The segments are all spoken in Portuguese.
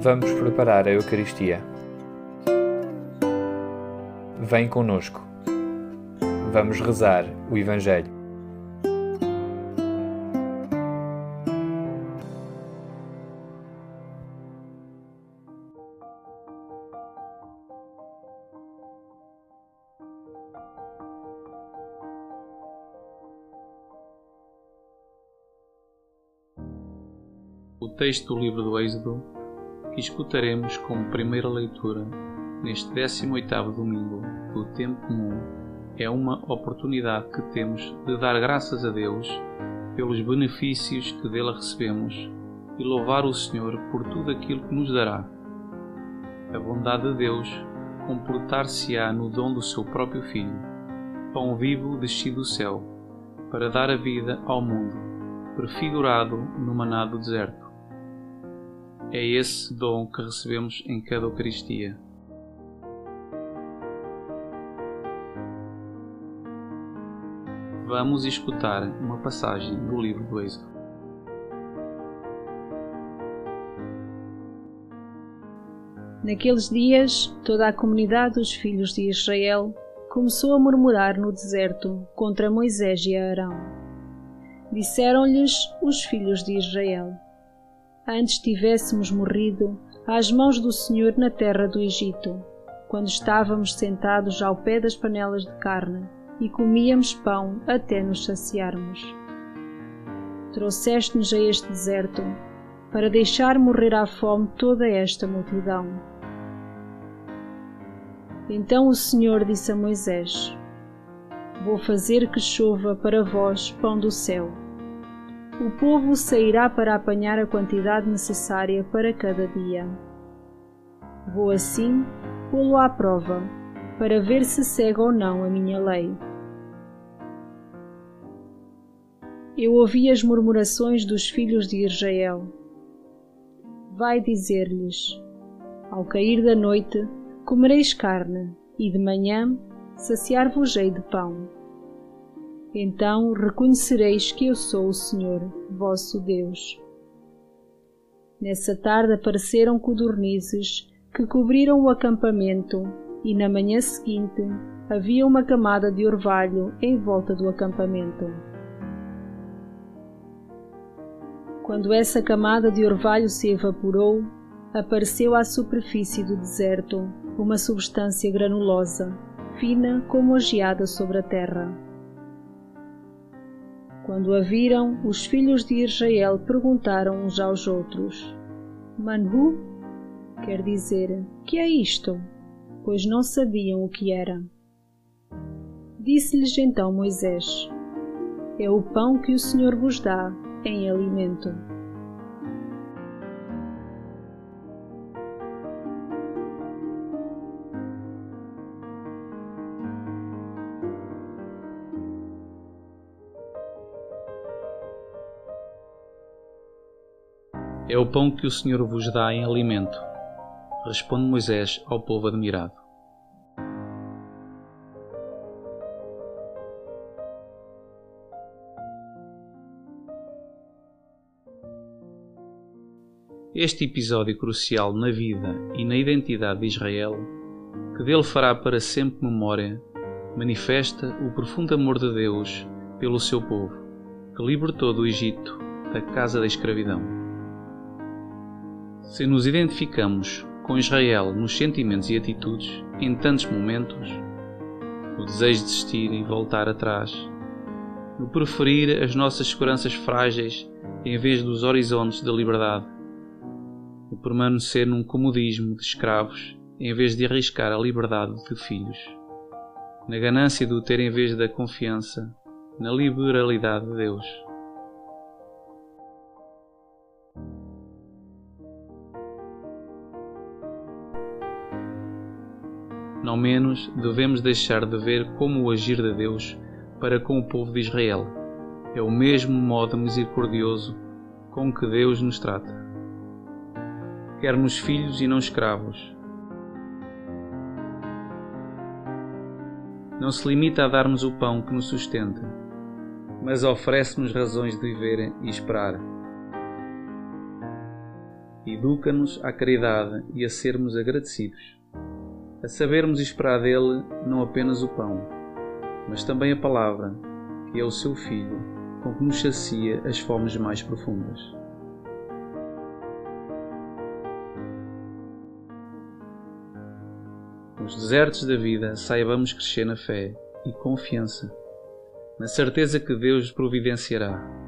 Vamos preparar a Eucaristia. Vem conosco. Vamos rezar o Evangelho. O texto do livro do Êxodo que escutaremos como primeira leitura neste 18º domingo do tempo comum é uma oportunidade que temos de dar graças a Deus pelos benefícios que dele recebemos e louvar o Senhor por tudo aquilo que nos dará. A bondade de Deus comportar-se-á no dom do seu próprio Filho, pão vivo descido do céu, para dar a vida ao mundo, prefigurado no maná do deserto. É esse dom que recebemos em cada Eucaristia. Vamos escutar uma passagem do livro do Êxodo. Naqueles dias, toda a comunidade dos filhos de Israel começou a murmurar no deserto contra Moisés e Arão. Disseram-lhes os filhos de Israel: antes tivéssemos morrido às mãos do Senhor na terra do Egito, quando estávamos sentados ao pé das panelas de carne e comíamos pão até nos saciarmos. Trouxeste-nos a este deserto para deixar morrer à fome toda esta multidão. Então o Senhor disse a Moisés: Vou fazer que chova para vós pão do céu o povo sairá para apanhar a quantidade necessária para cada dia. Vou assim pô-lo à prova, para ver se segue ou não a minha lei. Eu ouvi as murmurações dos filhos de Israel. Vai dizer-lhes: Ao cair da noite comereis carne, e de manhã saciar-vos-ei de pão então reconhecereis que eu sou o Senhor, vosso Deus. Nessa tarde apareceram codornizes que cobriram o acampamento, e na manhã seguinte havia uma camada de orvalho em volta do acampamento. Quando essa camada de orvalho se evaporou, apareceu à superfície do deserto uma substância granulosa, fina como a geada sobre a terra. Quando a viram, os filhos de Israel perguntaram uns aos outros: Manhu? Quer dizer, que é isto? Pois não sabiam o que era. Disse-lhes então Moisés: É o pão que o Senhor vos dá em alimento. É o pão que o Senhor vos dá em alimento. Responde Moisés ao povo admirado. Este episódio crucial na vida e na identidade de Israel, que dele fará para sempre memória, manifesta o profundo amor de Deus pelo seu povo, que libertou do Egito, da casa da escravidão. Se nos identificamos com Israel nos sentimentos e atitudes, em tantos momentos, no desejo de desistir e voltar atrás, no preferir as nossas seguranças frágeis em vez dos horizontes da liberdade, no permanecer num comodismo de escravos em vez de arriscar a liberdade de filhos, na ganância do ter em vez da confiança na liberalidade de Deus. Não menos, devemos deixar de ver como o agir de Deus para com o povo de Israel. É o mesmo modo misericordioso com que Deus nos trata. Quer-nos filhos e não escravos. Não se limita a dar-nos o pão que nos sustenta, mas oferece-nos razões de viver e esperar. Educa-nos à caridade e a sermos agradecidos, a sabermos esperar dele não apenas o pão, mas também a palavra, que é o seu Filho, com que nos sacia as fomes mais profundas. Nos desertos da vida, saibamos crescer na fé e confiança, na certeza que Deus providenciará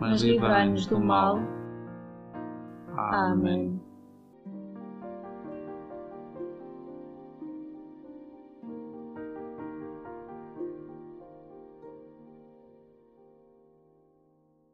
mas livrai-nos do mal. Amém.